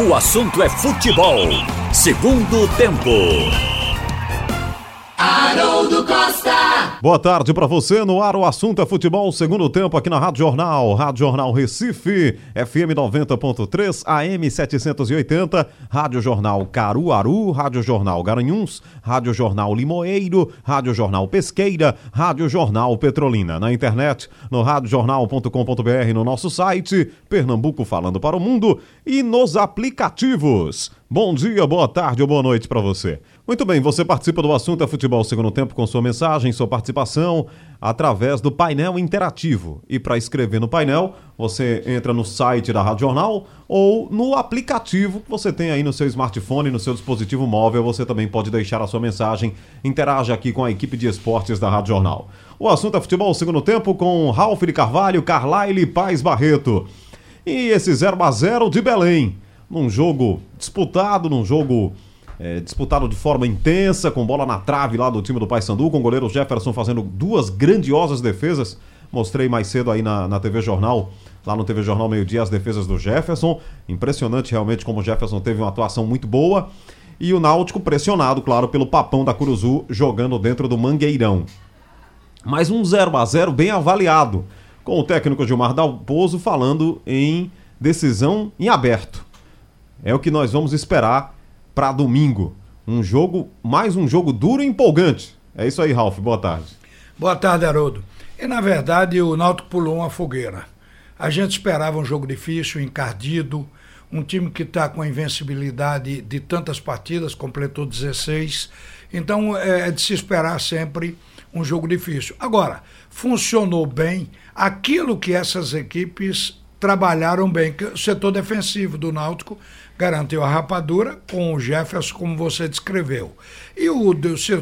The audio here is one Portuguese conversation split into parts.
O assunto é futebol. Segundo tempo. Haroldo Costa. Boa tarde para você no ar. O assunto é futebol. Segundo tempo aqui na Rádio Jornal. Rádio Jornal Recife, FM 90.3, AM 780, Rádio Jornal Caruaru, Rádio Jornal Garanhuns, Rádio Jornal Limoeiro, Rádio Jornal Pesqueira, Rádio Jornal Petrolina. Na internet, no radiojornal.com.br, no nosso site, Pernambuco falando para o mundo e nos aplicativos. Bom dia, boa tarde ou boa noite para você. Muito bem, você participa do assunto é futebol segundo tempo com sua mensagem, sua participação através do painel interativo. E para escrever no painel, você entra no site da Rádio Jornal ou no aplicativo que você tem aí no seu smartphone, no seu dispositivo móvel, você também pode deixar a sua mensagem. Interaja aqui com a equipe de esportes da Rádio Jornal. O assunto é futebol segundo tempo com Ralf de Carvalho, Carlyle Paz Barreto. E esse 0 a 0 de Belém, num jogo disputado, num jogo é, disputado de forma intensa, com bola na trave lá do time do Paysandu, com o goleiro Jefferson fazendo duas grandiosas defesas. Mostrei mais cedo aí na, na TV Jornal, lá no TV Jornal Meio Dia, as defesas do Jefferson. Impressionante realmente como o Jefferson teve uma atuação muito boa. E o Náutico pressionado, claro, pelo papão da Curuzu, jogando dentro do Mangueirão. Mais um 0 a 0 bem avaliado, com o técnico Gilmar Dalpozo falando em decisão em aberto. É o que nós vamos esperar para domingo. Um jogo, mais um jogo duro e empolgante. É isso aí, Ralf. Boa tarde. Boa tarde, Haroldo. E na verdade o Náutico pulou uma fogueira. A gente esperava um jogo difícil, encardido, um time que está com a invencibilidade de tantas partidas, completou 16. Então é, é de se esperar sempre um jogo difícil. Agora, funcionou bem aquilo que essas equipes trabalharam bem, o setor defensivo do Náutico garantiu a rapadura com o Jefferson, como você descreveu. E o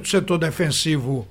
setor defensivo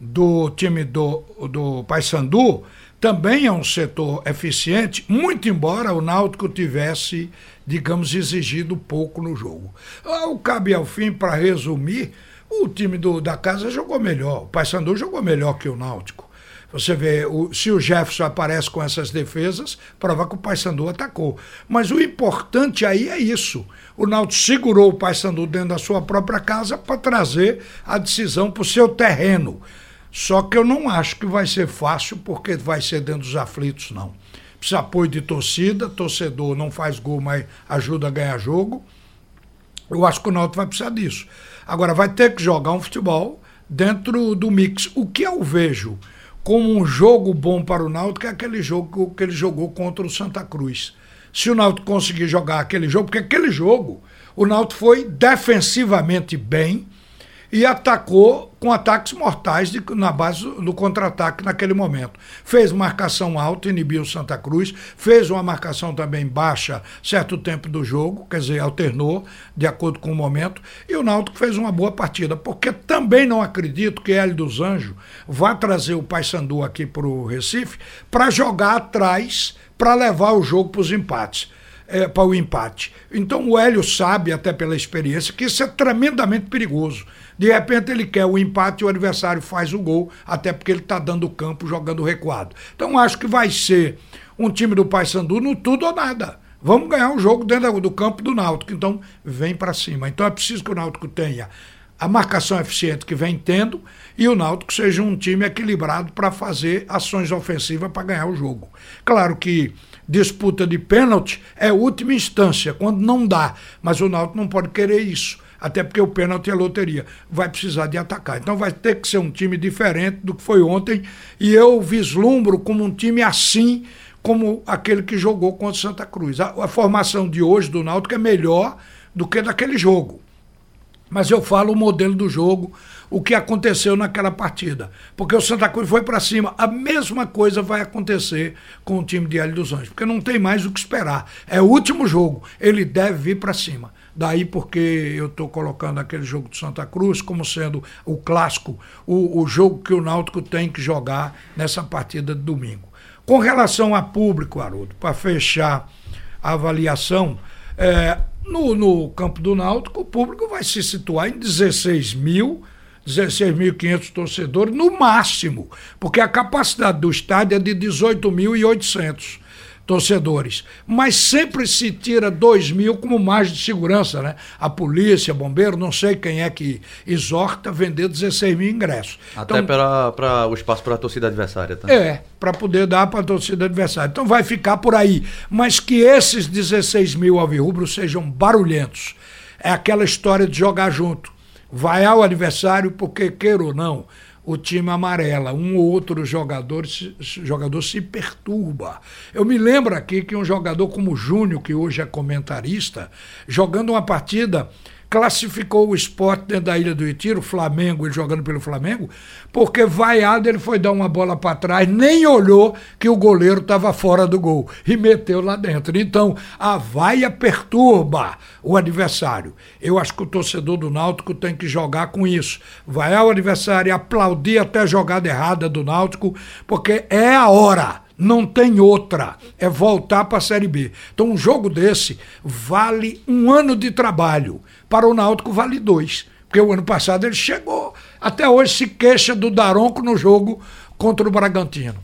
do time do, do Paysandu também é um setor eficiente, muito embora o Náutico tivesse, digamos, exigido pouco no jogo. Ao cabe ao fim, para resumir, o time do, da casa jogou melhor, o Paysandu jogou melhor que o Náutico. Você vê, o, se o Jefferson aparece com essas defesas, prova que o Paysandu atacou. Mas o importante aí é isso. O Náutico segurou o Paysandu dentro da sua própria casa para trazer a decisão para o seu terreno. Só que eu não acho que vai ser fácil, porque vai ser dentro dos aflitos, não. Precisa apoio de torcida, torcedor não faz gol, mas ajuda a ganhar jogo. Eu acho que o Náutico vai precisar disso. Agora, vai ter que jogar um futebol dentro do mix. O que eu vejo como um jogo bom para o Náutico é aquele jogo que ele jogou contra o Santa Cruz. Se o Náutico conseguir jogar aquele jogo, porque aquele jogo o Náutico foi defensivamente bem, e atacou com ataques mortais de, na base do contra-ataque naquele momento. Fez marcação alta, inibiu Santa Cruz, fez uma marcação também baixa certo tempo do jogo, quer dizer, alternou de acordo com o momento, e o Náutico fez uma boa partida, porque também não acredito que Hélio dos Anjos vá trazer o Paysandu aqui para o Recife para jogar atrás para levar o jogo para os empates é, para o empate. Então o Hélio sabe, até pela experiência, que isso é tremendamente perigoso. De repente ele quer o empate e o adversário faz o gol, até porque ele está dando campo, jogando recuado. Então acho que vai ser um time do Paysandu no tudo ou nada. Vamos ganhar o jogo dentro do campo do Náutico. Então vem para cima. Então é preciso que o Náutico tenha a marcação eficiente que vem tendo e o Náutico seja um time equilibrado para fazer ações ofensivas para ganhar o jogo. Claro que disputa de pênalti é última instância, quando não dá, mas o Náutico não pode querer isso. Até porque o pênalti é loteria. Vai precisar de atacar. Então vai ter que ser um time diferente do que foi ontem. E eu vislumbro como um time assim como aquele que jogou contra o Santa Cruz. A, a formação de hoje do Náutico é melhor do que daquele jogo. Mas eu falo o modelo do jogo, o que aconteceu naquela partida. Porque o Santa Cruz foi para cima. A mesma coisa vai acontecer com o time de Hélio dos Anjos, porque não tem mais o que esperar. É o último jogo, ele deve vir para cima. Daí porque eu estou colocando aquele jogo de Santa Cruz como sendo o clássico, o, o jogo que o Náutico tem que jogar nessa partida de domingo. Com relação a público, Haroldo, para fechar a avaliação, é, no, no campo do Náutico, o público vai se situar em 16 mil 16.500 torcedores, no máximo, porque a capacidade do estádio é de 18.800. torcedores. Mas sempre se tira 2 mil como margem de segurança, né? A polícia, bombeiro, não sei quem é que exorta vender 16 mil ingressos. Até então, para o espaço para a torcida adversária também. É, para poder dar para a torcida adversária. Então vai ficar por aí. Mas que esses 16 mil alvirrubros sejam barulhentos. É aquela história de jogar junto. Vai ao adversário porque, queira ou não, o time amarela. Um ou outro jogador, jogador se perturba. Eu me lembro aqui que um jogador como o Júnior, que hoje é comentarista, jogando uma partida classificou o esporte dentro da Ilha do Retiro, o Flamengo, ele jogando pelo Flamengo, porque vaiado ele foi dar uma bola para trás, nem olhou que o goleiro estava fora do gol e meteu lá dentro. Então, a vaia perturba o adversário. Eu acho que o torcedor do Náutico tem que jogar com isso. Vaiar o adversário e aplaudir até a jogada errada do Náutico, porque é a hora não tem outra. É voltar para a Série B. Então, um jogo desse vale um ano de trabalho. Para o Náutico, vale dois. Porque o ano passado ele chegou. Até hoje se queixa do Daronco no jogo contra o Bragantino.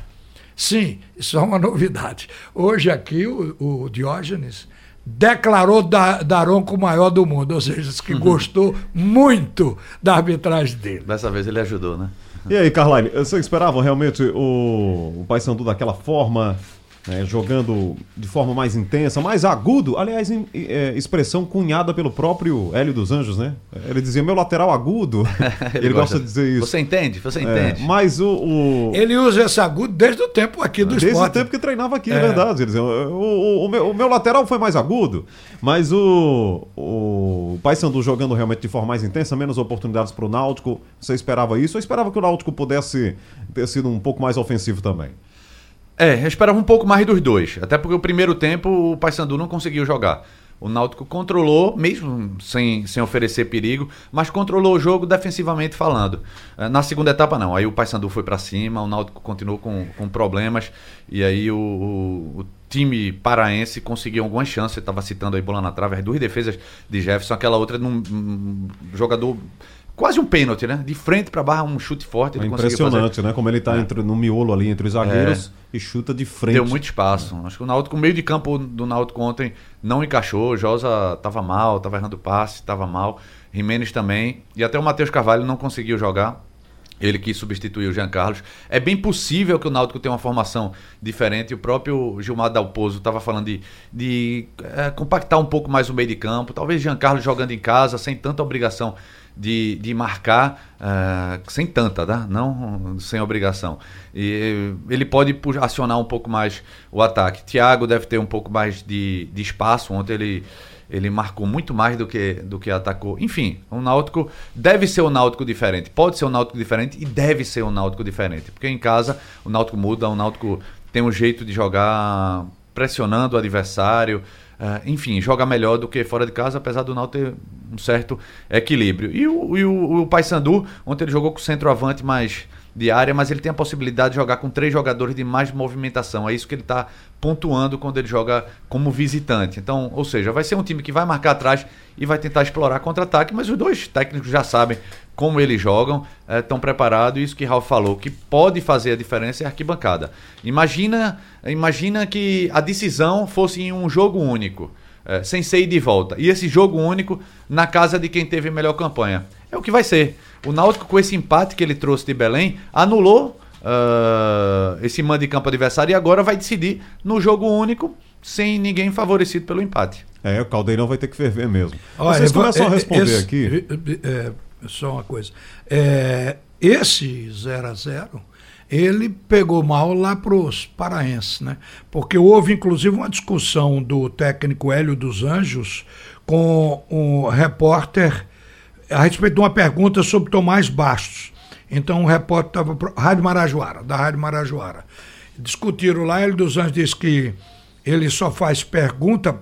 Sim, isso é uma novidade. Hoje aqui o, o Diógenes declarou da, Daronco o maior do mundo, ou seja, que uhum. gostou muito da arbitragem dele. Dessa vez ele ajudou, né? E aí, Carline, você esperava realmente o, o Paysandu daquela forma, né, jogando de forma mais intensa, mais agudo? Aliás, em, é, expressão cunhada pelo próprio Hélio dos Anjos, né? Ele dizia, meu lateral agudo. ele, ele gosta, de dizer isso. Você entende, você é, entende. mas o, o, Ele usa esse agudo desde o tempo aqui do desde esporte. Desde o tempo que treinava aqui, é, é verdade. Ele dizia, o, o, meu, o meu lateral foi mais agudo, mas o, o Paysandu jogando realmente de forma mais intensa, menos oportunidades para o Náutico. Você esperava isso ou esperava que o Náutico pudesse ter sido um pouco mais ofensivo também? É, eu esperava um pouco mais dos dois. Até porque o primeiro tempo o Paysandu não conseguiu jogar. O Náutico controlou, mesmo sem, sem oferecer perigo, mas controlou o jogo defensivamente falando. É, na segunda etapa, não. Aí o Paysandu foi para cima, o Náutico continuou com, com problemas, e aí o, o, o time paraense conseguiu algumas chances. Você estava citando aí bola na trave, as duas defesas de Jefferson, aquela outra num um jogador quase um pênalti, né? De frente para barra, um chute forte. É impressionante, né? Como ele está é. no miolo ali entre os zagueiros é. e chuta de frente. Deu muito espaço. Acho que o Náutico, o meio de campo do Náutico ontem não encaixou. Josa estava mal, estava errando passe, estava mal. Jimenez também. E até o Matheus Carvalho não conseguiu jogar. Ele que substituiu o Jean Carlos. É bem possível que o Náutico tenha uma formação diferente. O próprio Gilmar Dalpozo estava falando de, de é, compactar um pouco mais o meio de campo. Talvez Jean Carlos jogando em casa, sem tanta obrigação de, de marcar uh, sem tanta, tá? não sem obrigação. E ele pode acionar um pouco mais o ataque. Thiago deve ter um pouco mais de, de espaço. Ontem ele, ele marcou muito mais do que, do que atacou. Enfim, o Náutico deve ser um Náutico diferente. Pode ser um Náutico diferente e deve ser um Náutico diferente. Porque em casa o Náutico muda, o Náutico tem um jeito de jogar pressionando o adversário. Uh, enfim, joga melhor do que fora de casa, apesar do Náutico ter um certo equilíbrio. E o, e o, o Paysandu, ontem ele jogou com o centroavante mais de área, mas ele tem a possibilidade de jogar com três jogadores de mais movimentação. É isso que ele está pontuando quando ele joga como visitante. Então, ou seja, vai ser um time que vai marcar atrás e vai tentar explorar contra-ataque, mas os dois técnicos já sabem como eles jogam, estão é, preparados. Isso que Ralf falou, que pode fazer a diferença é a arquibancada. Imagina, imagina que a decisão fosse em um jogo único. É, sem ser de volta. E esse jogo único na casa de quem teve a melhor campanha. É o que vai ser. O Náutico, com esse empate que ele trouxe de Belém, anulou uh, esse mando de campo adversário e agora vai decidir no jogo único, sem ninguém favorecido pelo empate. É, o Caldeirão vai ter que ferver mesmo. Olha, Vocês começam a responder esse, aqui. É, só uma coisa. É, esse 0 a 0 ele pegou mal lá para os paraenses, né? Porque houve inclusive uma discussão do técnico Hélio dos Anjos com um repórter a respeito de uma pergunta sobre Tomás Bastos. Então o repórter estava. Rádio Marajoara, da Rádio Marajoara. Discutiram lá, ele dos Anjos disse que ele só faz pergunta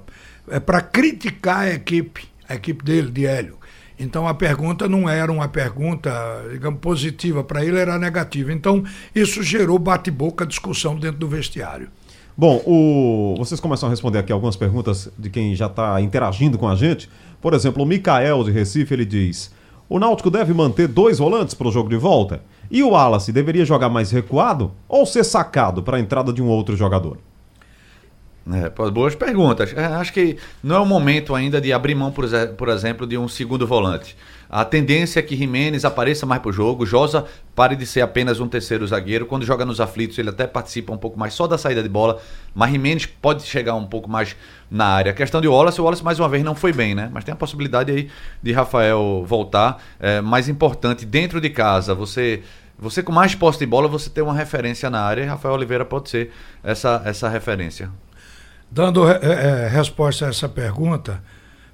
é, para criticar a equipe, a equipe dele, de Hélio. Então a pergunta não era uma pergunta, digamos, positiva para ele, era negativa. Então isso gerou bate-boca, discussão dentro do vestiário. Bom, o... vocês começam a responder aqui algumas perguntas de quem já está interagindo com a gente. Por exemplo, o Mikael de Recife, ele diz: o Náutico deve manter dois volantes para o jogo de volta? E o Wallace deveria jogar mais recuado ou ser sacado para a entrada de um outro jogador? É, boas perguntas. É, acho que não é o momento ainda de abrir mão, por, por exemplo, de um segundo volante. A tendência é que Jimenez apareça mais pro jogo, Josa pare de ser apenas um terceiro zagueiro. Quando joga nos aflitos, ele até participa um pouco mais só da saída de bola, mas Jimenez pode chegar um pouco mais na área. A questão de Wallace, o Wallace mais uma vez não foi bem, né? Mas tem a possibilidade aí de Rafael voltar. É, mais importante, dentro de casa, você você com mais posse de bola, você tem uma referência na área e Rafael Oliveira pode ser essa, essa referência. Dando eh, eh, resposta a essa pergunta,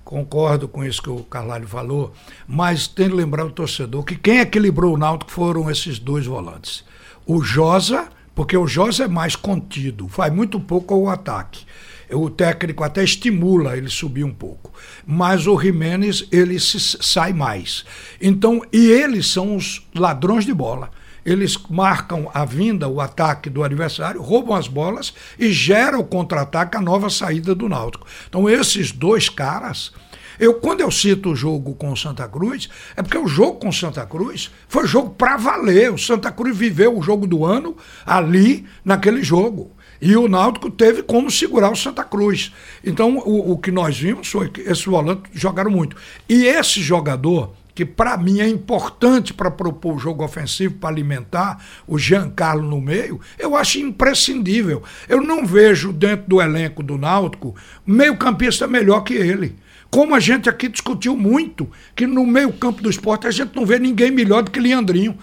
concordo com isso que o Carvalho falou, mas tem que lembrar o torcedor que quem equilibrou o Náutico foram esses dois volantes. O Josa, porque o Josa é mais contido, faz muito pouco ao ataque. O técnico até estimula ele subir um pouco. Mas o Jimenez, ele se sai mais. Então, e eles são os ladrões de bola. Eles marcam a vinda, o ataque do adversário, roubam as bolas e geram o contra-ataque, a nova saída do Náutico. Então, esses dois caras. Eu, quando eu cito o jogo com o Santa Cruz, é porque o jogo com o Santa Cruz foi jogo para valer. O Santa Cruz viveu o jogo do ano ali, naquele jogo. E o Náutico teve como segurar o Santa Cruz. Então, o, o que nós vimos foi que esses volantes jogaram muito. E esse jogador, que para mim é importante para propor o jogo ofensivo, para alimentar o Giancarlo no meio, eu acho imprescindível. Eu não vejo dentro do elenco do Náutico meio-campista melhor que ele. Como a gente aqui discutiu muito, que no meio-campo do esporte a gente não vê ninguém melhor do que Leandrinho.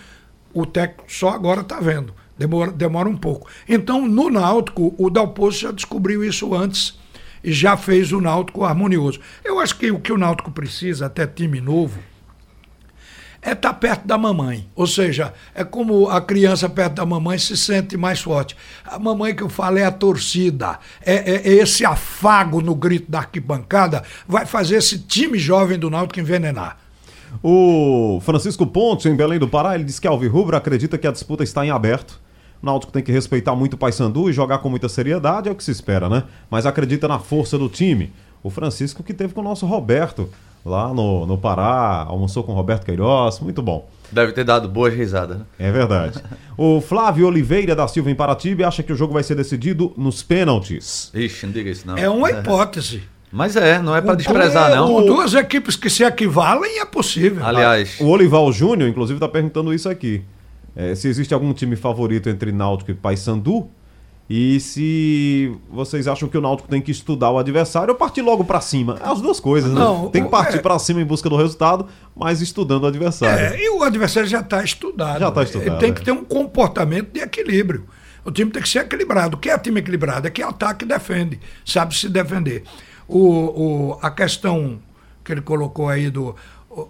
O técnico só agora está vendo. Demora, demora um pouco. Então, no Náutico, o Dalpozo já descobriu isso antes e já fez o Náutico harmonioso. Eu acho que o que o Náutico precisa, até time novo, é estar perto da mamãe. Ou seja, é como a criança perto da mamãe se sente mais forte. A mamãe que eu falo é a torcida. É, é- é esse afago no grito da arquibancada vai fazer esse time jovem do Náutico envenenar. O Francisco Pontes, em Belém do Pará, ele diz que Alvirrubro acredita que a disputa está em aberto. O Náutico tem que respeitar muito o Paysandu e jogar com muita seriedade, é o que se espera, né? Mas acredita na força do time. O Francisco que teve com o nosso Roberto lá no, no Pará, almoçou com o Roberto Queiroz, muito bom. Deve ter dado boas risadas. né? É verdade. o Flávio Oliveira da Silva em Paratibe acha que o jogo vai ser decidido nos pênaltis. Ixi, não diga isso não. É uma hipótese. Mas é, não é pra Com- desprezar, com não. duas equipes que se equivalem é possível. Aliás, O Olival Júnior, inclusive, está perguntando isso aqui. É, se existe algum time favorito entre Náutico e Paysandu e se vocês acham que o Náutico tem que estudar o adversário ou partir logo pra cima. As duas coisas, né? Não, Tem que partir é- pra cima em busca do resultado, mas estudando o adversário. É, e o adversário já está estudado. Já tá estudado, Ele tem é. que ter um comportamento de equilíbrio. O time tem que ser equilibrado. O que é time equilibrado? É que ataca e defende, sabe se defender. O, o- a questão que ele colocou aí do. o-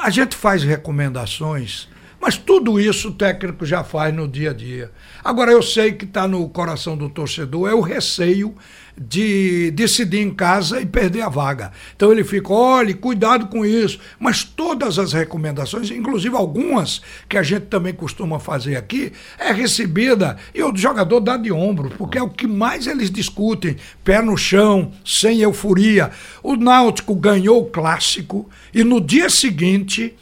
a gente faz recomendações, mas tudo isso o técnico já faz no dia a dia. Agora, eu sei que está no coração do torcedor é o receio de decidir em casa e perder a vaga. Então ele fica, olhe, cuidado com isso. Mas todas as recomendações, inclusive algumas que a gente também costuma fazer aqui, é recebida e o jogador dá de ombro, porque é o que mais eles discutem. Pé no chão, sem euforia. O Náutico ganhou o clássico e no dia seguinte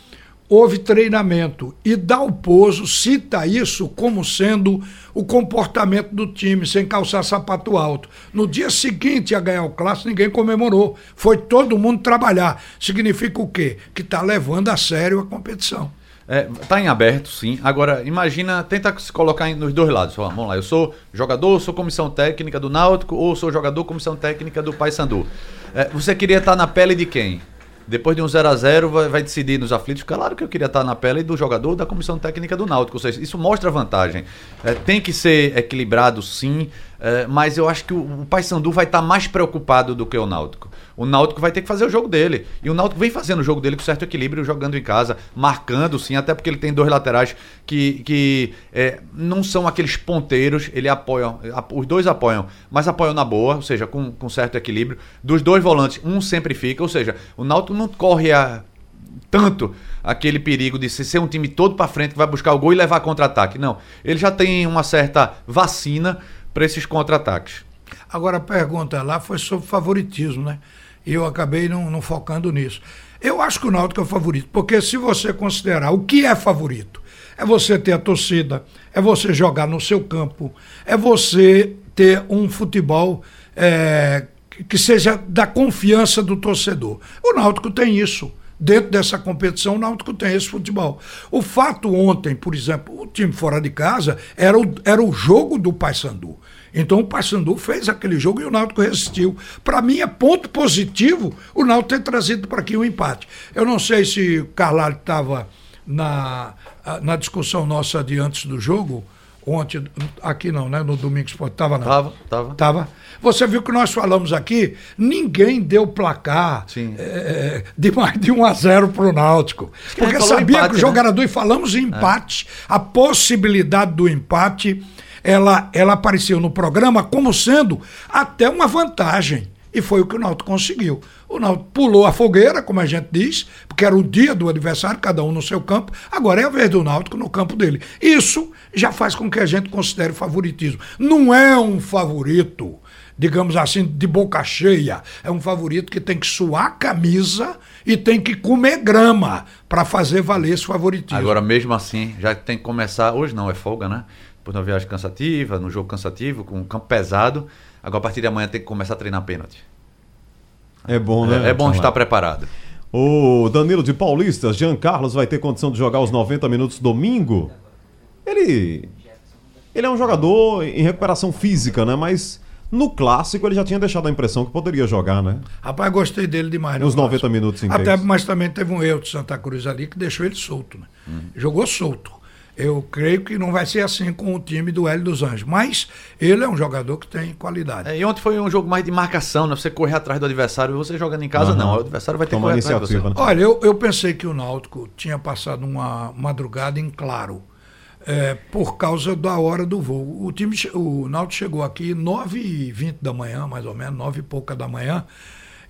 houve treinamento. E Dalpozo cita isso como sendo o comportamento do time, sem calçar sapato alto. No dia seguinte a ganhar o clássico, ninguém comemorou. Foi todo mundo trabalhar. Significa o quê? Que está levando a sério a competição. É, tá em aberto, sim. Agora, imagina, tenta se colocar nos dois lados. Ó, vamos lá, eu sou jogador, sou comissão técnica do Náutico ou sou jogador, comissão técnica do Paysandu. É, você queria estar na pele de quem? Depois de um 0 a 0 vai, vai decidir nos aflitos. Claro que eu queria estar na pele do jogador da comissão técnica do Náutico. Ou seja, isso mostra vantagem. É, tem que ser equilibrado, sim. É, mas eu acho que o, o Paysandu vai estar mais preocupado do que o Náutico. O Náutico vai ter que fazer o jogo dele. E o Náutico vem fazendo o jogo dele com certo equilíbrio, jogando em casa, marcando sim, até porque ele tem dois laterais que, que é, não são aqueles ponteiros, ele apoia, os dois apoiam, mas apoiam na boa, ou seja, com, com certo equilíbrio. Dos dois volantes, um sempre fica, ou seja, o Náutico não corre a tanto aquele perigo de ser um time todo para frente que vai buscar o gol e levar contra-ataque. Não, ele já tem uma certa vacina para esses contra-ataques. Agora a pergunta lá foi sobre favoritismo, né? E eu acabei não, não focando nisso. Eu acho que o Náutico é o favorito, porque se você considerar o que é favorito, é você ter a torcida, é você jogar no seu campo, é você ter um futebol é, que seja da confiança do torcedor. O Náutico tem isso. Dentro dessa competição, o Náutico tem esse futebol. O fato ontem, por exemplo, o time fora de casa era o, era o jogo do Paysandu. Então o Paysandu fez aquele jogo e o Náutico resistiu. Para mim é ponto positivo o Náutico ter trazido para aqui um empate. Eu não sei se o Carlalho estava na, na discussão nossa de antes do jogo, ontem, aqui não, né? No Domingo Esporte, estava não? Tava, tava. Tava. Você viu que nós falamos aqui, ninguém deu placar é, de mais de 1 a 0 para o Náutico. Porque sabia empate, que o jogo né? era do e falamos em empate. É. A possibilidade do empate, ela, ela apareceu no programa como sendo até uma vantagem. E foi o que o Náutico conseguiu. O Náutico pulou a fogueira, como a gente diz, porque era o dia do adversário, cada um no seu campo. Agora é a vez do Náutico no campo dele. Isso já faz com que a gente considere favoritismo. Não é um favorito, digamos assim, de boca cheia. É um favorito que tem que suar a camisa e tem que comer grama para fazer valer esse favoritismo. Agora, mesmo assim, já tem que começar. Hoje não, é folga, né? Por uma viagem cansativa, no jogo cansativo, com um campo pesado. Agora, a partir de amanhã, tem que começar a treinar pênalti. É bom, né? É, é bom estar preparado. O Danilo de Paulista, Jean Carlos vai ter condição de jogar os 90 minutos domingo? Ele. Ele é um jogador em recuperação física, né? Mas no clássico ele já tinha deixado a impressão que poderia jogar, né? Rapaz, gostei dele demais. Nos 90 minutos inteiros. Até, mas também teve um erro de Santa Cruz ali que deixou ele solto, né? Uhum. Jogou solto. Eu creio que não vai ser assim com o time do Hélio dos Anjos. Mas ele é um jogador que tem qualidade. É, e ontem foi um jogo mais de marcação, né? Você correr atrás do adversário e você jogando em casa, uhum. não. O adversário vai ter Toma que correr atrás de você. Né? Olha, eu, eu pensei que o Náutico tinha passado uma madrugada em claro. É, por causa da hora do voo. O time, o Náutico chegou aqui 9h20 da manhã, mais ou menos, 9 e pouca da manhã.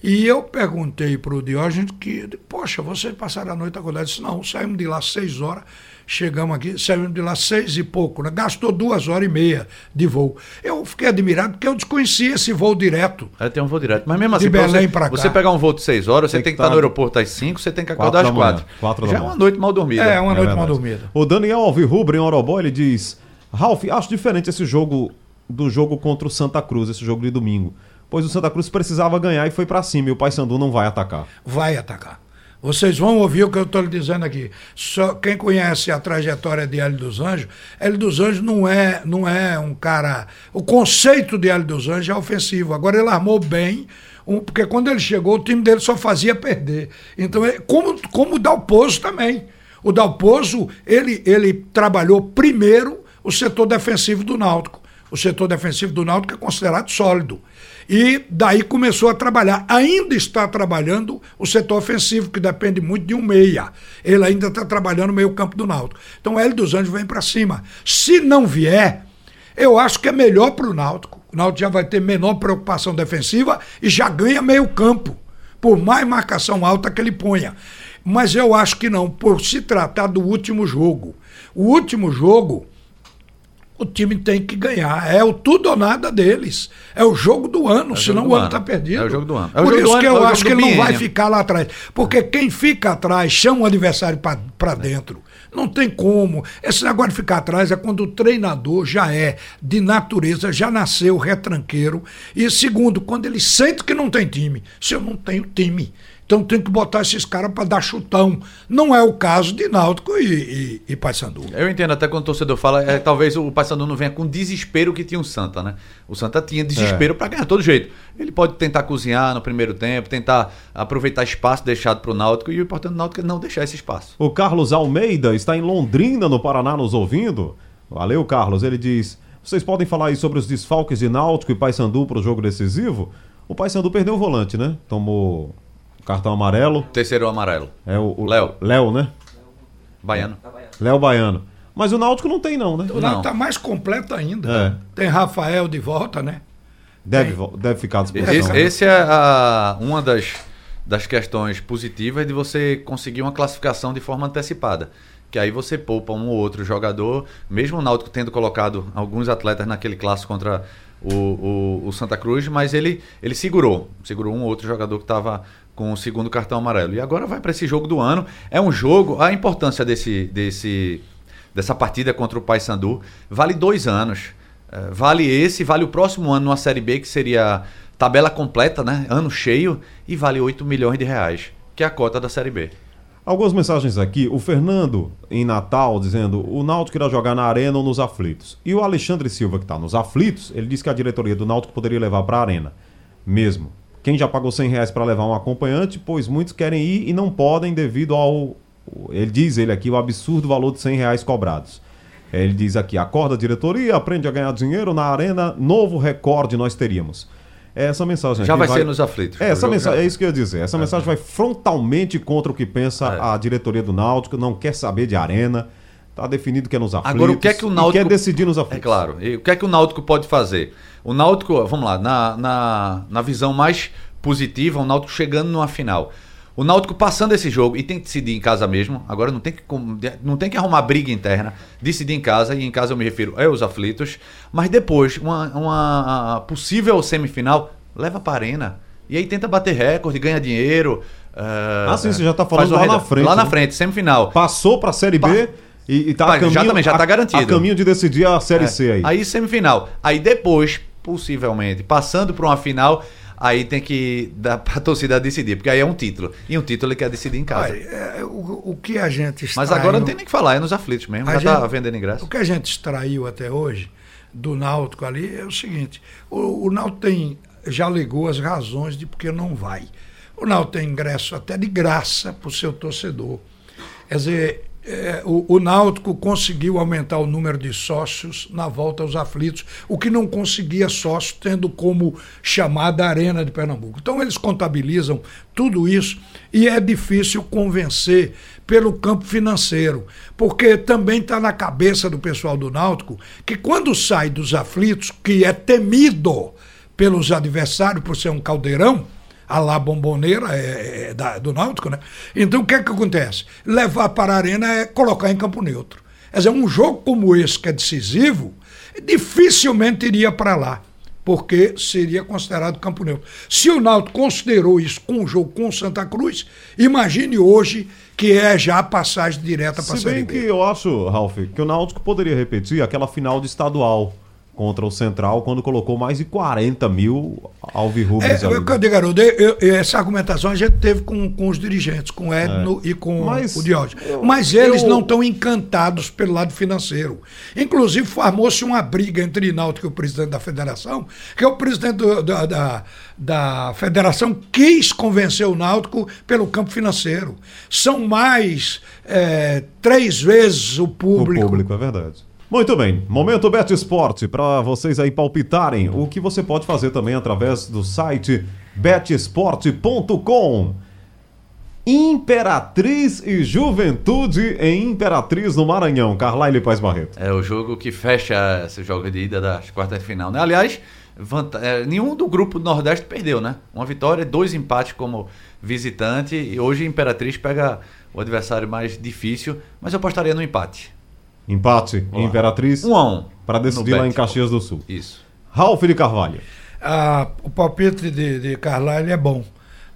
E eu perguntei para o Diógenes que, poxa, vocês passaram a noite acordado? Ele disse, não, saímos de lá 6 horas Chegamos aqui, saímos de lá seis e pouco, né? gastou duas horas e meia de voo. Eu fiquei admirado porque eu desconhecia esse voo direto. É, tem um voo direto. Mas mesmo assim, de Belém para cá. você pegar um voo de seis horas, você tem, tem que estar no aeroporto às cinco, você tem que acordar às quatro. quatro Já é uma noite mal dormida. É, uma é noite mal dormida. O Daniel Alvirrubra, em Orobó, ele diz: Ralf, acho diferente esse jogo do jogo contra o Santa Cruz, esse jogo de domingo. Pois o Santa Cruz precisava ganhar e foi para cima, e o Paysandu não vai atacar. Vai atacar. Vocês vão ouvir o que eu estou lhe dizendo aqui. Só quem conhece a trajetória de Hélio dos Anjos, Hélio dos Anjos não é, não é um cara. O conceito de Hélio dos Anjos é ofensivo. Agora ele armou bem, um, porque quando ele chegou, o time dele só fazia perder. Então, é, como, como o Dalpozo também. O Dalpozo, ele, ele trabalhou primeiro o setor defensivo do Náutico. O setor defensivo do Náutico é considerado sólido. E daí começou a trabalhar. Ainda está trabalhando o setor ofensivo, que depende muito de um meia. Ele ainda está trabalhando o meio campo do Náutico. Então o dos Anjos vem para cima. Se não vier, eu acho que é melhor para o Náutico. O Náutico já vai ter menor preocupação defensiva e já ganha meio campo, por mais marcação alta que ele ponha. Mas eu acho que não, por se tratar do último jogo. O último jogo o time tem que ganhar. É o tudo ou nada deles. É o jogo do ano, é senão o ano está perdido. É o jogo do ano. É Por isso que ano, eu é acho que ele não vai ficar lá atrás. Porque quem fica atrás chama o adversário para dentro. Não tem como. Esse negócio de ficar atrás é quando o treinador já é de natureza, já nasceu retranqueiro. E segundo, quando ele sente que não tem time. Se eu não tenho time. Então tem que botar esses caras para dar chutão. Não é o caso de Náutico e, e, e Paysandu. Eu entendo até quando o torcedor fala, é, talvez o Paysandu não venha com desespero que tinha o Santa, né? O Santa tinha desespero é. para ganhar de todo jeito. Ele pode tentar cozinhar no primeiro tempo, tentar aproveitar espaço deixado para o Náutico e o importante do Náutico é não deixar esse espaço. O Carlos Almeida está em Londrina, no Paraná, nos ouvindo. Valeu, Carlos. Ele diz: vocês podem falar aí sobre os desfalques de Náutico e Paysandu para o jogo decisivo? O Paysandu perdeu o volante, né? Tomou Cartão amarelo. Terceiro amarelo. É o Léo. Léo, né? Baiano. Léo Baiano. Mas o Náutico não tem, não, né? O Náutico tá mais completo ainda. É. Tem Rafael de volta, né? Deve, deve ficar à disposição. Esse, esse é a, uma das, das questões positivas de você conseguir uma classificação de forma antecipada. Que aí você poupa um ou outro jogador, mesmo o Náutico tendo colocado alguns atletas naquele clássico contra o, o, o Santa Cruz, mas ele, ele segurou. Segurou um ou outro jogador que estava com o segundo cartão amarelo. E agora vai para esse jogo do ano. É um jogo, a importância desse, desse, dessa partida contra o Paysandu vale dois anos. É, vale esse, vale o próximo ano numa Série B, que seria tabela completa, né? Ano cheio e vale 8 milhões de reais, que é a cota da Série B. Algumas mensagens aqui. O Fernando, em Natal, dizendo o Náutico irá jogar na Arena ou nos aflitos. E o Alexandre Silva, que está nos aflitos, ele disse que a diretoria do Náutico poderia levar para a Arena. Mesmo. Quem já pagou 100 reais para levar um acompanhante, pois muitos querem ir e não podem devido ao. Ele diz ele aqui o absurdo valor de 100 reais cobrados. Ele diz aqui: acorda a diretoria, aprende a ganhar dinheiro na Arena, novo recorde nós teríamos. Essa mensagem Já aqui vai, ser nos aflitos. é, essa mensagem, já- é isso que eu ia dizer. Essa mensagem vai frontalmente contra o que pensa É. a diretoria do Náutico, não quer saber de arena. Tá definido que é nos aflitos. Agora, o que é que o Náutico- quer decidir nos É aflitos. claro. E o que é que o Náutico pode fazer? O Náutico, vamos lá, na, na, na visão mais positiva, o Náutico chegando numa final. O Náutico passando esse jogo e tem que decidir em casa mesmo. Agora não tem que, não tem que arrumar briga interna. Decidir em casa, e em casa eu me refiro aos aflitos. Mas depois, uma, uma possível semifinal, leva para arena. E aí tenta bater recorde, ganha dinheiro. eh, Ah, sim, você já tá faz falando lá na frente, Lá na né? frente, semifinal. Passou pra Série B e, e tá a caminho, já tá a- garantido. A caminho de decidir a Série É. C aí. Aí semifinal. Aí depois, possivelmente, passando para uma final, aí tem que dar pra torcida decidir, porque aí é um título. E um título ele quer decidir em casa. Olha, é, o, o que a gente Mas extraiu- agora não tem nem que falar, é nos aflitos mesmo. A Já tá gente- vendendo ingresso. O que a gente extraiu até hoje do Náutico ali é o seguinte: o, o Náutico tem, já alegou as razões de porque não vai. O Náutico tem ingresso até de graça para o seu torcedor. Quer dizer, é, o, o Náutico conseguiu aumentar o número de sócios na volta aos aflitos, o que não conseguia sócio tendo como chamada Arena de Pernambuco. Então eles contabilizam tudo isso e é difícil convencer pelo campo financeiro, porque também está na cabeça do pessoal do Náutico que quando sai dos aflitos, que é temido pelos adversários por ser um caldeirão, a lá bomboneira é, é da- do Náutico, né? Então o que é que acontece? Levar para a arena é colocar em campo neutro. Quer dizer, um jogo como esse, que é decisivo, dificilmente iria para lá, porque seria considerado campo neutro. Se o Náutico considerou isso com o jogo com o Santa Cruz, imagine hoje que é já a passagem direta para a Se Série bem B. que eu acho, Ralf, que o Náutico poderia repetir aquela final de estadual contra o Central, quando colocou mais de 40 mil alvirrubros É, ali. eu, cadê, garoto? Eu- eu- essa argumentação a gente teve com, com os dirigentes, com o Edno e com Mas o Diógenes. Mas eles eu- não estão encantados pelo lado financeiro. Inclusive, formou-se uma briga entre Náutico e o presidente da federação, que é o presidente do- da, da, da federação quis convencer o Náutico pelo campo financeiro. São mais é, três vezes o O público. público, é verdade. Muito bem, momento Bet Esporte, para vocês aí palpitarem o que você pode fazer também através do site betesporte.com. Imperatriz e Juventude em Imperatriz no Maranhão. Carlyle Paz Barreto. É o jogo que fecha esse jogo de ida das quartas de final, né? Aliás, é, nenhum do grupo do Nordeste perdeu, né? Uma vitória, dois empates como visitante e hoje Imperatriz pega o adversário mais difícil, mas eu apostaria no empate. Empate em. Imperatriz Um a um. para decidir lá em. Caxias do Sul. Isso. Ralf de Carvalho. Ah, o palpite de, de Carlyle é bom.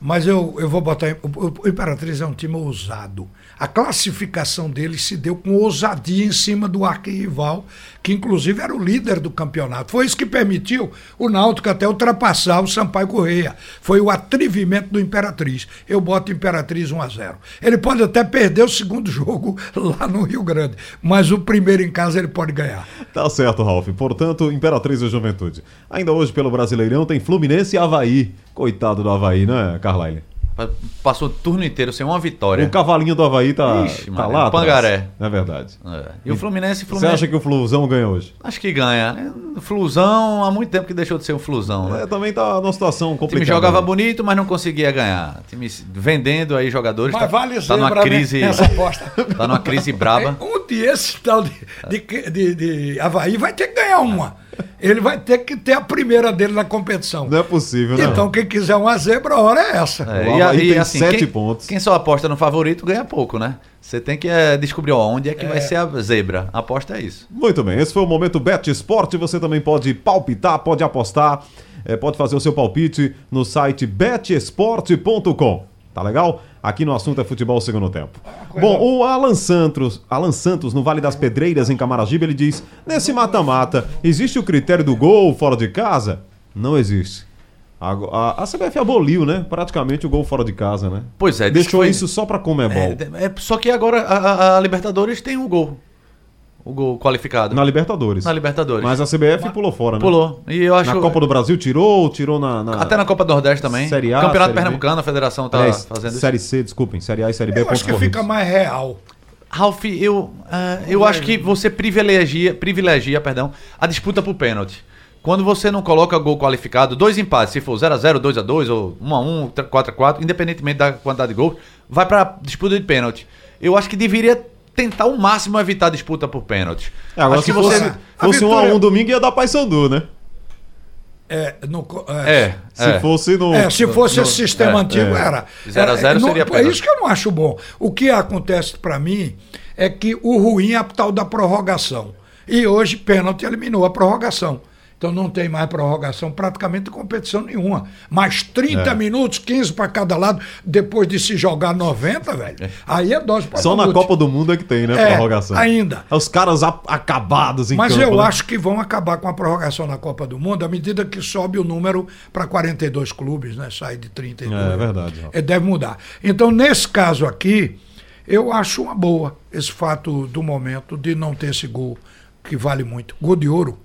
Mas eu, eu vou botar. O Imperatriz é um time ousado. A classificação dele se deu com ousadia em cima do arquirrival, que inclusive era o líder do campeonato. Foi isso que permitiu o Náutico até ultrapassar o Sampaio Correia. Foi o atrevimento do Imperatriz. Eu boto Imperatriz 1 a 0 Ele pode até perder o segundo jogo lá no Rio Grande, mas o primeiro em casa ele pode ganhar. Tá certo, Ralf. Portanto, Imperatriz e Juventude. Ainda hoje pelo Brasileirão tem Fluminense e Havaí. Coitado do Havaí, né, Carlyle? Pa- Passou o turno inteiro sem uma vitória. O cavalinho do Havaí tá, Ixi, tá lá atrás. Pangaré. É verdade. É. E o Fluminense, Você Fluminense acha que o Flusão ganha hoje? acho que ganha. né? Flusão, há muito tempo que deixou de ser um Flusão, né? É, também tá numa situação O time complicada. jogava né? bonito, mas não conseguia ganhar. O time vendendo aí jogadores. Mas tá, vale tá numa zebra crise. aposta. tá numa crise braba. Um dia esse tal de, de, de, de Havaí vai ter que ganhar uma. Ele vai ter que ter a primeira dele na competição. Não é possível, né? Então, quem quiser uma zebra, a hora é essa. É, e aí, tem assim, sete quem, pontos. Quem só aposta no favorito ganha pouco, né? Você tem que é, descobrir ó, onde é que vai ser a zebra. A aposta é isso. Muito bem, esse foi o momento Bet Esporte. Você também pode palpitar, pode apostar, eh, pode fazer o seu palpite no site betesporte.com. Tá legal? Aqui no assunto é futebol segundo tempo. Bom, o Alan Santos, Alan Santos, no Vale das Pedreiras, em Camaragibe, ele diz: nesse mata-mata, existe o critério do gol fora de casa? Não existe. Agora, A, a CBF aboliu, né? Praticamente o gol fora de casa, né? Pois é, disse Deixou foi- isso só pra Comebol. É, é, só que agora a, a- a Libertadores tem um gol. O gol qualificado. Na Libertadores. Na Libertadores. Mas a CBF pulou fora, né? Pulou. E eu acho. Na Copa do Brasil tirou, tirou na. na- Até na Copa do Nordeste também. Série A, Campeonato Série B. Pernambucano, a federação tá Aliás, fazendo isso. Série C, desculpem. Série A e Série B. Eu acho que fica mais real. Ralf, eu, ah, eu acho que você privilegia, privilegia perdão, a disputa por pênalti. Quando você não coloca gol qualificado, dois empates, se for 0x0, 2x2 ou 1x1, 4x4, independentemente da quantidade de gols, vai pra disputa de pênalti. Eu acho que deveria tentar ao máximo evitar a disputa por pênalti. É, agora acho se que você. fosse, A fosse um a um domingo ia dar Paysandu, né? É, no co- É, Se é. fosse no. É, se fosse no- esse sistema é, antigo, é. era. Zero a Era- zero não- seria É isso que eu não acho bom. O que acontece pra mim é que o ruim é a tal da prorrogação. E hoje, pênalti eliminou a prorrogação. Então não tem mais prorrogação praticamente competição nenhuma. Mais 30 É. minutos, 15 para cada lado, depois de se jogar 90, velho. Aí é dose para Só na Copa do Mundo é que tem, né? É, prorrogação. ainda. Os caras acabados em Mas campo, eu né? acho que vão acabar com a prorrogação na Copa do Mundo à medida que sobe o número para 42 clubes, né? Sai de 32. É, é verdade. É, deve mudar. Então, nesse caso aqui, eu acho uma boa esse fato do momento de não ter esse gol que vale muito. Gol de ouro.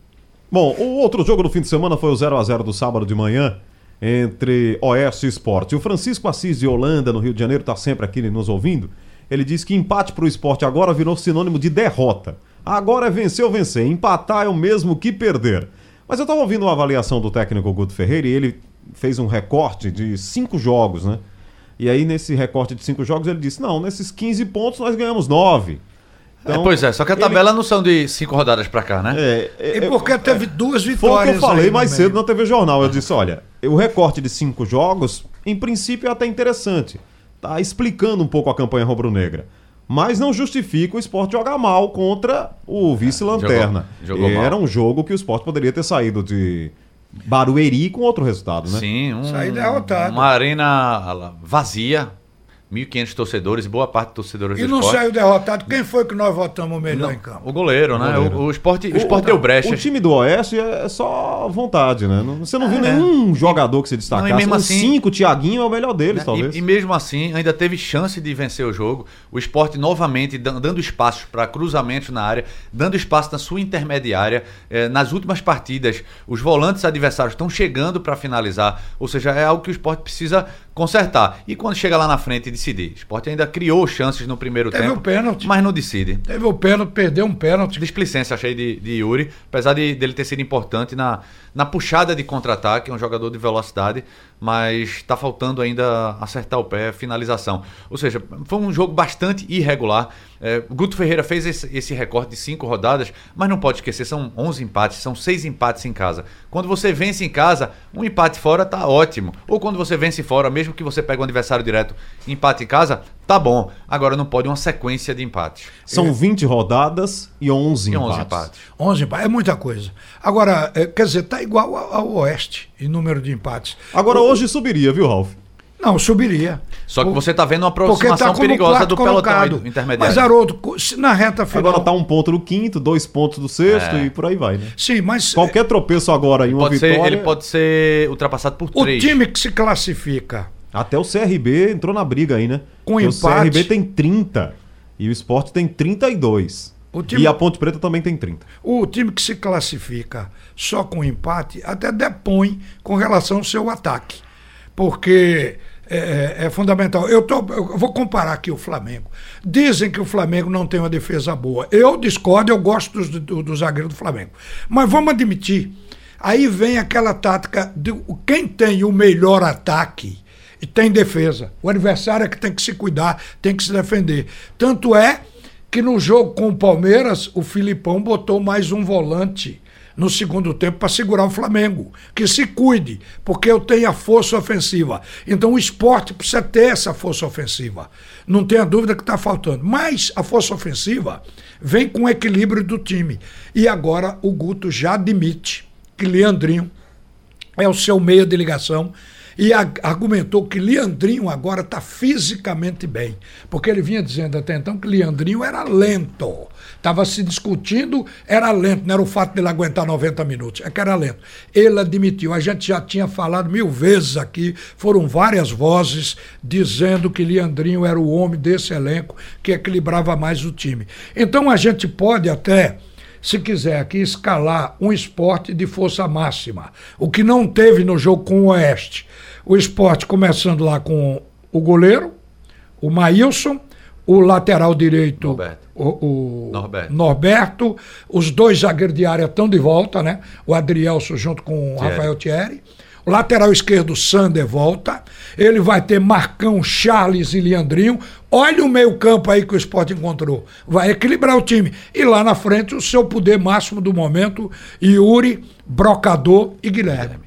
Bom, o outro jogo do fim de semana foi o 0 a 0 do sábado de manhã entre Oeste e Esporte. O Francisco Assis de Holanda, no Rio de Janeiro, está sempre aqui nos ouvindo. Ele diz que empate para o esporte agora virou sinônimo de derrota. Agora é vencer ou vencer. Empatar é o mesmo que perder. Mas eu estava ouvindo uma avaliação do técnico Guto Ferreira e ele fez um recorte de cinco jogos, né? E aí, nesse recorte de cinco jogos, ele disse: não, nesses 15 pontos nós ganhamos nove. É, pois é, só que a ele- tabela não são de cinco rodadas pra cá, né? É, é, E porque teve duas foi o vitórias. que eu falei mais meio. cedo na TV Jornal. Eu disse: olha, o recorte de cinco jogos, em princípio, é até interessante. Tá explicando um pouco a campanha rubro-negra. Mas não justifica o esporte jogar mal contra o vice-lanterna. jogou- jogou Era um jogo que o esporte poderia ter saído de Barueri com outro resultado, né? Sim, um, Saí derrotado. uma arena vazia, 1.500 torcedores, boa parte de torcedores E do não esporte. saiu derrotado. Quem foi que nós votamos melhor Não, em campo? o goleiro, né? goleiro. O, o esporte, o esporte deu brecha. O time do Oeste é só vontade, né? Não- Você não viu É. nenhum jogador que se destacasse. Não, e mesmo assim- cinco, o Thiaguinho é o melhor deles, né? talvez. E, e mesmo assim, ainda teve chance de vencer o jogo. O esporte novamente dan- dando espaço para cruzamentos na área, dando espaço na sua intermediária. Eh, nas últimas partidas, os volantes adversários estão chegando para finalizar. Ou seja, é algo que o esporte precisa consertar. E quando chega lá na frente e decidir. O esporte ainda criou chances no primeiro Teve tempo, o pênalti. mas não decide. Teve o pênalti, perdeu um pênalti. Displicência, achei, de, de Yuri, apesar de, dele ter sido importante na, na puxada de contra-ataque, é um jogador de velocidade, mas está faltando ainda acertar o pé, finalização. Ou seja, foi um jogo bastante irregular. É, o Guto Ferreira fez esse, esse recorte de cinco rodadas, mas não pode esquecer, são 11 empates, são seis empates em casa. Quando você vence em casa, um empate fora tá ótimo. Ou quando você vence fora, mesmo que você pegue um adversário direto, empate em casa, tá bom. Agora não pode uma sequência de empates. São 20 rodadas e 11 E empates. 11 empates. 11 empates. É muita coisa. Agora, é, quer dizer, tá igual ao, ao Oeste em número de empates. Agora O- hoje subiria, viu, Ralf? Não, subiria. Só que O- você tá vendo uma Porque aproximação tá perigosa do pelotão colocado. intermediário. Mas, Haroldo, na reta final... Agora tá um ponto do quinto, dois pontos do sexto É. e por aí vai, né? Sim, mas Qualquer tropeço agora em uma pode ser, vitória. ele pode ser ultrapassado por o três. time que se classifica Até o CRB entrou na briga aí, né? Com Porque empate. O CRB tem 30 e o Sport tem 32. O time- E a Ponte Preta também tem 30. O time que se classifica só com empate até depõe com relação ao seu ataque. Porque é, é fundamental. Eu, tô, eu vou comparar aqui o Flamengo. Dizem que o Flamengo não tem uma defesa boa. Eu discordo, eu gosto dos- do, do zagueiro do Flamengo. Mas vamos admitir. Aí vem aquela tática de quem tem o melhor ataque e tem defesa. O adversário é que tem que se cuidar, tem que se defender. Tanto é que no jogo com o Palmeiras, o Filipão botou mais um volante no segundo tempo para segurar o Flamengo. Que se cuide, porque eu tenho a força ofensiva. Então o esporte precisa ter essa força ofensiva. Não tenha dúvida que está faltando. Mas a força ofensiva vem com o equilíbrio do time. E agora o Guto já admite que Leandrinho é o seu meio de ligação e argumentou que Leandrinho agora está fisicamente bem. Porque ele vinha dizendo até então que Leandrinho era lento. Estava se discutindo, era lento, não era o fato dele aguentar 90 minutos, é que era lento. Ele admitiu, a gente já tinha falado mil vezes aqui, foram várias vozes dizendo que Leandrinho era o homem desse elenco que equilibrava mais o time. Então a gente pode até se quiser aqui, escalar um esporte de força máxima. O que não teve no jogo com o Oeste. O esporte começando lá com o goleiro, o Maílson, o lateral direito, Norberto. O, o Norberto. Norberto. os dois zagueiros de área estão de volta, né? O Adrielso junto com o Thierry. Rafael Thierry. O lateral esquerdo, Sander, volta. Ele vai ter Marcão, Charles e Leandrinho. Olha o meio-campo aí que o Sport encontrou. Vai equilibrar o time. E lá na frente, o seu poder máximo do momento, Yuri, Brocador e Guilherme.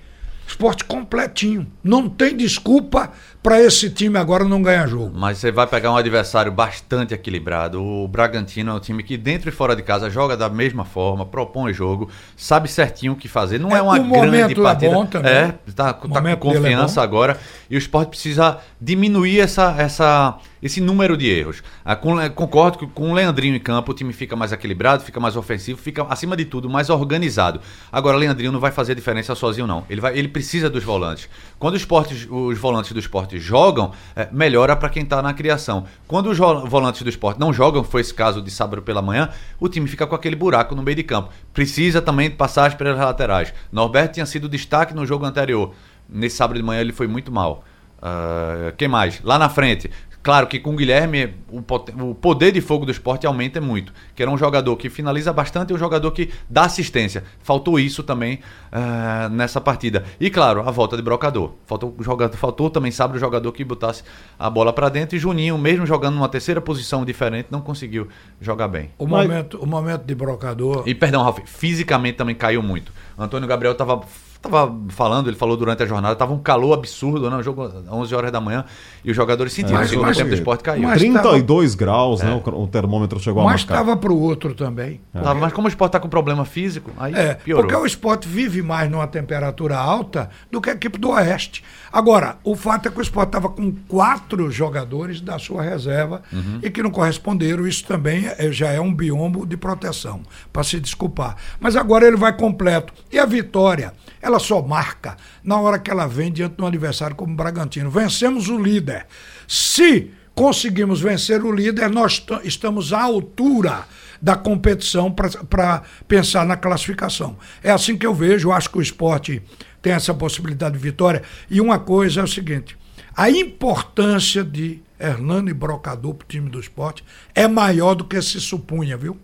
Esporte completinho. Não tem desculpa para esse time agora não ganhar jogo. Mas você vai pegar um adversário bastante equilibrado. O Bragantino é um time que dentro e fora de casa joga da mesma forma, propõe jogo, sabe certinho o que fazer. Não é, É, uma grande é partida. bom também. É, tá, tá com é confiança bom. agora e o esporte precisa diminuir essa, essa, esse número de erros. Ah, com- concordo que com o Leandrinho em campo o time fica mais equilibrado, fica mais ofensivo, fica acima de tudo mais organizado. Agora, Leandrinho não vai fazer diferença sozinho, não. Ele, vai, ele precisa dos volantes. Quando os, esportes, os volantes do esporte jogam, é, melhora para quem está na criação. Quando os vo- volantes do esporte não jogam, foi esse caso de sábado pela manhã, o time fica com aquele buraco no meio de campo. Precisa também de passagem pelas laterais. Norberto tinha sido destaque no jogo anterior. Nesse sábado de manhã ele foi muito mal. Ah, quem mais? Lá na frente. Claro que com o Guilherme o, o poder de fogo do esporte aumenta muito. Que era um jogador que finaliza bastante e um jogador que dá assistência. Faltou isso também ah, nessa partida. E claro, a volta de brocador. Faltou, o jogador, faltou também, sabe, o jogador que botasse a bola para dentro. E Juninho, mesmo jogando numa terceira posição diferente, não conseguiu jogar bem. O, Mas- momento, o momento de brocador. E perdão, Ralf, fisicamente também caiu muito. Antônio Gabriel tava, tava falando, ele falou durante a jornada, tava um calor absurdo, né? O jogo às 11 horas da manhã e os jogadores sentiram. Mas- o mas- tempo do esporte caiu. mas- 32 graus, né? O, o termômetro chegou a Mas marcar. estava para o outro também. Tava, mas como o esporte tá com problema físico, aí É, piorou. porque o esporte vive mais numa temperatura alta do que a equipe do Oeste. Agora, o fato é que o esporte estava com quatro jogadores da sua reserva Uhum. e que não corresponderam. Isso também é- já é um biombo de proteção, para se desculpar. Mas agora ele vai completo. E a vitória, ela só marca na hora que ela vem diante de um adversário como o Bragantino. Vencemos o líder. Se conseguimos vencer o líder, nós estamos à altura da competição para pensar na classificação. É assim que eu vejo, acho que o esporte tem essa possibilidade de vitória. E uma coisa é o seguinte: a importância de Hernani Brocador para o time do esporte é maior do que se supunha, viu?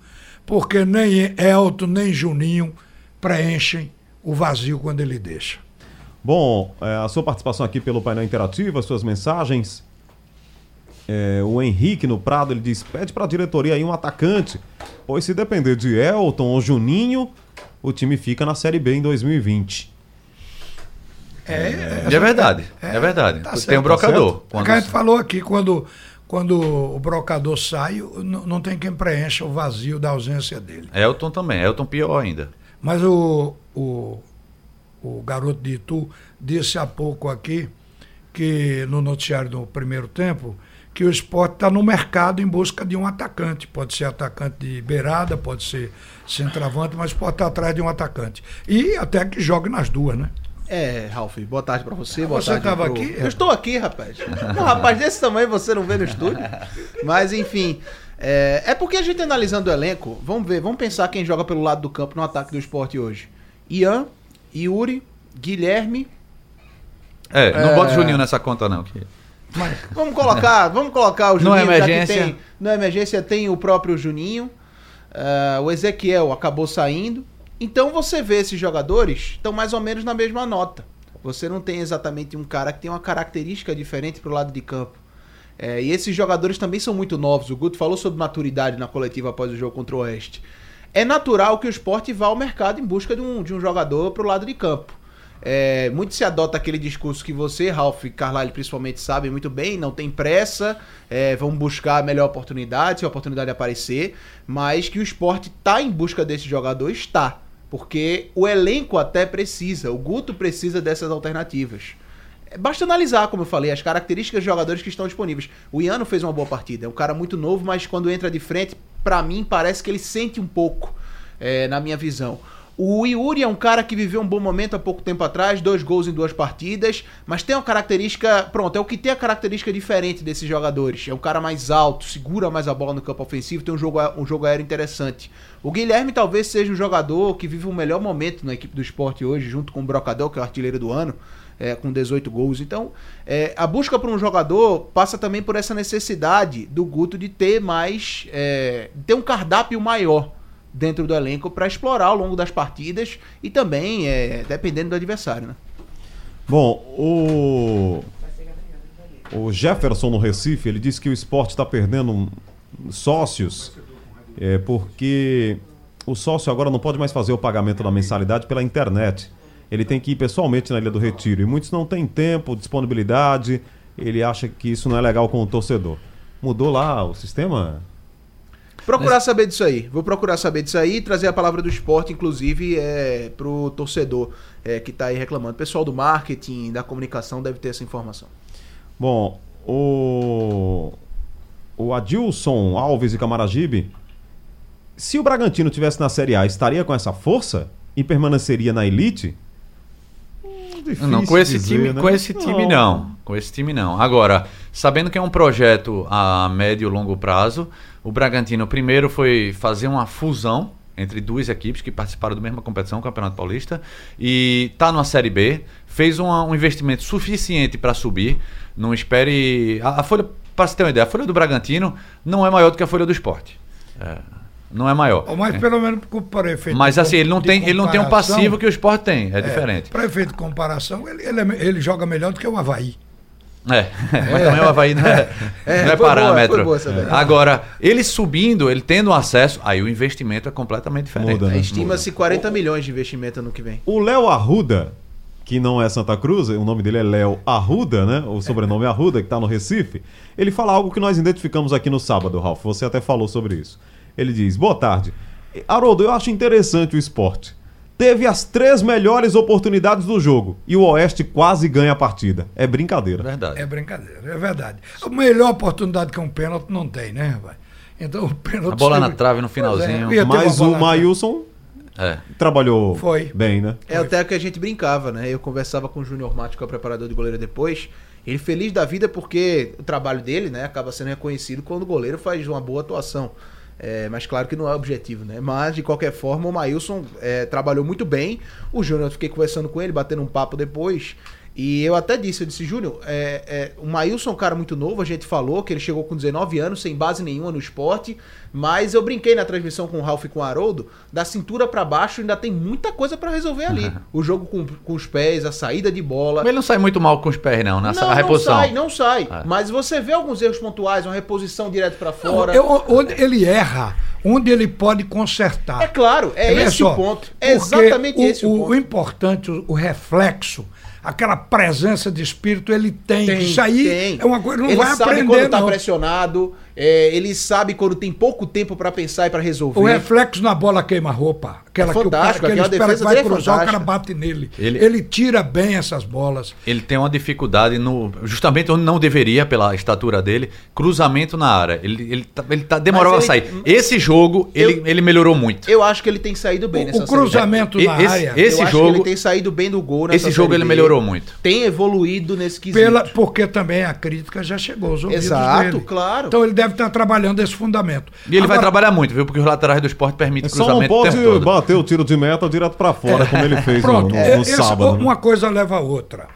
Porque nem Elton, nem Juninho preenchem o vazio quando ele deixa. Bom, é, a sua participação aqui pelo painel interativo, as suas mensagens. É, o Henrique no Prado ele diz: pede para a diretoria aí um atacante, pois se depender de Elton ou Juninho, o time fica na Série B em 2020. É, E é verdade, é, verdade. tá Tem certo, o brocador. certo. Quando- A gente falou aqui, quando, quando o brocador sai, não tem quem preencha o vazio da ausência dele. Elton também, Elton pior ainda. Mas o, o, o garoto de Itu disse há pouco aqui que no noticiário do primeiro tempo que o esporte está no mercado em busca de um atacante. Pode ser atacante de beirada, pode ser centroavante, mas pode estar atrás de um atacante. E até que jogue nas duas, né? É, Ralf, boa tarde pra você. Boa Você tarde tava tava aqui? Eu estou aqui, rapaz. Um rapaz desse tamanho você não vê no estúdio. Mas, enfim. É, é porque a gente analisando o elenco, vamos ver, vamos pensar quem joga pelo lado do campo no ataque do esporte hoje. Ian, Yuri, Guilherme. É, não É. bota o Juninho nessa conta, não. que- Vamos colocar, vamos colocar o Não é Juninho, já que emergência. tem. Na emergência tem o próprio Juninho. ah, o Ezequiel acabou saindo. Então você vê esses jogadores estão mais ou menos na mesma nota. Você não tem exatamente um cara que tem uma característica diferente pro lado de campo. É, e esses jogadores também são muito novos. O Guto falou sobre maturidade na coletiva após o jogo contra o Oeste. É natural que o esporte vá ao mercado em busca de um, de um jogador pro lado de campo. É, muito se adota aquele discurso que você, Ralph e Carlyle principalmente sabem muito bem, não tem pressa, é, vão buscar a melhor oportunidade, se a oportunidade aparecer, mas que o esporte está em busca desse jogador, está. Porque o elenco até precisa, o Guto precisa dessas alternativas. Basta analisar, como eu falei, as características dos jogadores que estão disponíveis. O Iano fez uma boa partida. É um cara muito novo, mas quando entra de frente, pra mim, parece que ele sente um pouco, é, na minha visão. O Yuri é um cara que viveu um bom momento há pouco tempo atrás, dois gols em duas partidas, mas tem uma característica. Pronto, é o que tem a característica diferente desses jogadores. É um cara mais alto, segura mais a bola no campo ofensivo, tem um jogo, um jogo aéreo interessante. O Guilherme talvez seja um jogador que vive o melhor momento na equipe do esporte hoje, junto com o Brocador, que é o artilheiro do ano. É, com 18 gols. Então, é, a busca por um jogador passa também por essa necessidade do Guto de ter mais. É, ter um cardápio maior dentro do elenco para explorar ao longo das partidas e também é, dependendo do adversário, né? Bom, o o Jefferson no Recife, ele disse que o esporte está perdendo sócios é, porque o sócio agora não pode mais fazer o pagamento da mensalidade pela internet. Ele tem que ir pessoalmente na Ilha do Retiro. E muitos não têm tempo, disponibilidade. Ele acha que isso não é legal com o torcedor. Mudou lá o sistema? Procurar Mas... saber disso aí. Vou procurar saber disso aí e trazer a palavra do esporte, inclusive, é, pro torcedor é, que está aí reclamando. O pessoal do marketing, da comunicação deve ter essa informação. Bom, o, o Adilson Alves e Camaragibe, se o Bragantino tivesse na Série A, estaria com essa força e permaneceria na elite? Hum, não, com esse dizer, time, né? com esse time não. não. Com esse time não. Agora, sabendo que é um projeto a médio e longo prazo, o Bragantino primeiro foi fazer uma fusão entre duas equipes que participaram da mesma competição, o Campeonato Paulista, e está numa Série B, fez uma, um investimento suficiente para subir. Não espere. A, a folha, para você ter uma ideia, a folha do Bragantino não é maior do que a folha do esporte. É, não é maior. Mas é. pelo menos para efeito. Mas assim, ele não, tem, ele não tem um passivo que o esporte tem, é, é diferente. Para efeito de comparação, ele, ele, é, ele joga melhor do que o Havaí. É, mas também o Havaí não é, é, não é parâmetro. Boa, boa Agora, ele subindo, ele tendo acesso, aí o investimento é completamente diferente. Né? Estima-se 40 milhões de investimento ano que vem. O Léo Arruda, que não é Santa Cruz, o nome dele é Léo Arruda, né? O sobrenome é Arruda, que está no Recife. Ele fala algo que nós identificamos aqui no sábado, Ralf. Você até falou sobre isso. Ele diz: Boa tarde. Haroldo, eu acho interessante o esporte teve as três melhores oportunidades do jogo e o Oeste quase ganha a partida. É brincadeira. Verdade. É brincadeira, é verdade. A melhor oportunidade que um pênalti não tem, né, rapaz? Então o pênalti. A bola na trave no finalzinho. É, Mas o Mailson é. trabalhou Foi. bem, né? É Foi. até que a gente brincava, né? Eu conversava com o Júnior Mato, que é o preparador de goleiro depois. Ele feliz da vida porque o trabalho dele, né, acaba sendo reconhecido quando o goleiro faz uma boa atuação. É, mas claro que não é objetivo, né? Mas, de qualquer forma, o Maílson é, trabalhou muito bem. O Júnior, eu fiquei conversando com ele, batendo um papo depois. E eu até disse, eu disse, Júnior, é, é, o Maílson é um cara muito novo, a gente falou que ele chegou com 19 anos, sem base nenhuma no esporte, mas eu brinquei na transmissão com o Ralf e com o Haroldo, da cintura para baixo ainda tem muita coisa para resolver ali. Uhum. O jogo com, com os pés, a saída de bola. Mas ele não sai muito mal com os pés, não, nessa não, reposição. Não sai, não sai. É. Mas você vê alguns erros pontuais, uma reposição direto para fora. Não, eu, onde ele erra, onde ele pode consertar. É claro, é esse só, o ponto. É exatamente o, esse o, o ponto. O importante, o, o reflexo aquela presença de espírito ele tem. tem Isso aí tem. é uma coisa não ele vai sabe aprender quando tá não. pressionado, é, ele sabe quando tem pouco tempo para pensar e para resolver. O reflexo na bola queima roupa. Aquela é que o cara que ele espera que vai cruzar, o cara bate nele. Ele, ele tira bem essas bolas. Ele tem uma dificuldade no justamente onde não deveria pela estatura dele, cruzamento na área. Ele ele, tá, ele tá demorou a sair. Esse jogo eu, ele, ele melhorou muito. Eu acho que ele tem saído bem o, nessa O cruzamento na esse, área. Esse jogo ele tem saído bem do gol Esse jogo ele melhorou muito. Tem evoluído nesse quesito. Pela, porque também a crítica já chegou aos ouvidos Exato, dele. claro. Então ele deve estar trabalhando esse fundamento. E ele Agora, vai trabalhar muito, viu? Porque os laterais do esporte permitem cruzamento Só não pode bater o tiro de meta direto para fora, é. como ele fez Pronto, no, no, no é, sábado. Né? Uma coisa leva a outra.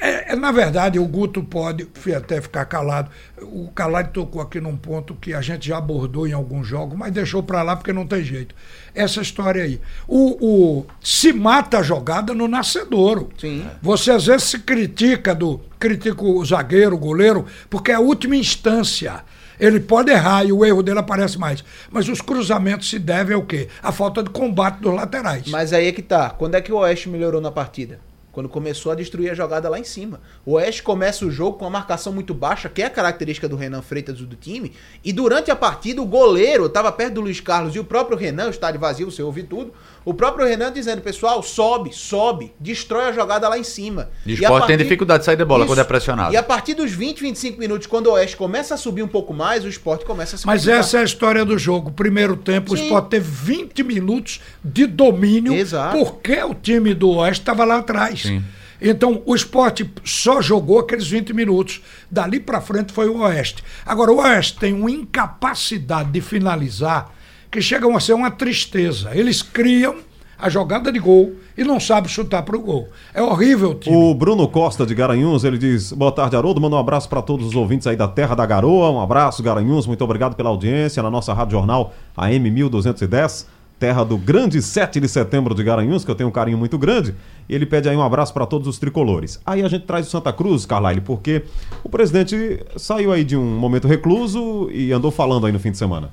É, é, na verdade, o Guto pode até ficar calado. O Calado tocou aqui num ponto que a gente já abordou em alguns jogos, mas deixou para lá porque não tem jeito. Essa história aí. O, o, se mata a jogada no nascedouro. Sim. Você às vezes se critica do critica o zagueiro, o goleiro, porque é a última instância. Ele pode errar e o erro dele aparece mais. Mas os cruzamentos se devem ao quê? A falta de combate dos laterais. Mas aí é que tá. Quando é que o Oeste melhorou na partida? Quando começou a destruir a jogada lá em cima. O Oeste começa o jogo com uma marcação muito baixa, que é a característica do Renan Freitas do time. E durante a partida, o goleiro estava perto do Luiz Carlos e o próprio Renan, o estádio vazio, você ouve tudo. O próprio Renan dizendo, pessoal, sobe, sobe, destrói a jogada lá em cima. E o esporte tem dificuldade de sair de bola quando é pressionado. E a partir dos 20, 25 minutos, quando o Oeste começa a subir um pouco mais, o esporte começa a se Mas complicar. essa é a história do jogo. Primeiro tempo, Sim. o Sport teve 20 minutos de domínio, Exato. porque o time do Oeste estava lá atrás. Sim. Então, o esporte só jogou aqueles 20 minutos. Dali para frente foi o Oeste. Agora, o Oeste tem uma incapacidade de finalizar que chega a ser uma tristeza. Eles criam a jogada de gol e não sabem chutar para o gol. É horrível o time. O Bruno Costa de Garanhuns, ele diz: Boa tarde, Haroldo. Manda um abraço para todos os ouvintes aí da Terra da Garoa. Um abraço, Garanhuns. Muito obrigado pela audiência na nossa Rádio Jornal AM 1210, terra do grande 7 de setembro de Garanhuns, que eu tenho um carinho muito grande. Ele pede aí um abraço para todos os tricolores. Aí a gente traz o Santa Cruz, Carlyle, porque o presidente saiu aí de um momento recluso e andou falando aí no fim de semana.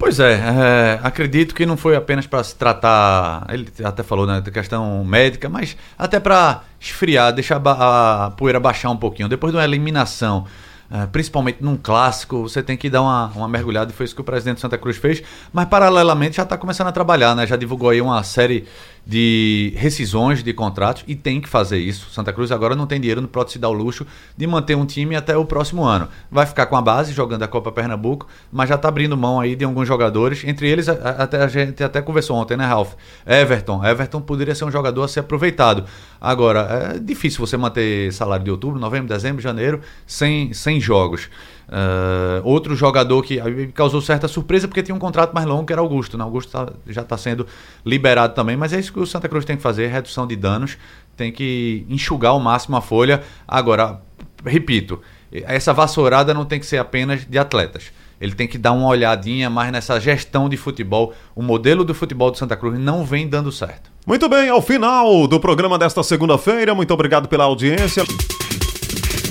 Pois é, é, acredito que não foi apenas para se tratar, ele até falou né, da questão médica, mas até para esfriar, deixar a poeira baixar um pouquinho. Depois de uma eliminação, é, principalmente num clássico, você tem que dar uma, uma mergulhada e foi isso que o presidente Santa Cruz fez. Mas paralelamente já está começando a trabalhar, né? Já divulgou aí uma série de rescisões de contratos e tem que fazer isso. Santa Cruz agora não tem dinheiro, não pode se dar o luxo de manter um time até o próximo ano. Vai ficar com a base jogando a Copa Pernambuco, mas já está abrindo mão aí de alguns jogadores, entre eles a, a- até a gente até conversou ontem, né, Ralf? Everton, Everton poderia ser um jogador a ser aproveitado. Agora, é difícil você manter salário de outubro, novembro, dezembro, janeiro sem, sem jogos. Ah, outro jogador que causou certa surpresa porque tinha um contrato mais longo que era Augusto. Né? Augusto tá- já está sendo liberado também, mas é isso que o Santa Cruz tem que fazer: redução de danos, tem que enxugar ao máximo a folha. Agora, repito, essa vassourada não tem que ser apenas de atletas. Ele tem que dar uma olhadinha mais nessa gestão de futebol. O modelo do futebol do Santa Cruz não vem dando certo. Muito bem, ao final do programa desta segunda-feira, muito obrigado pela audiência.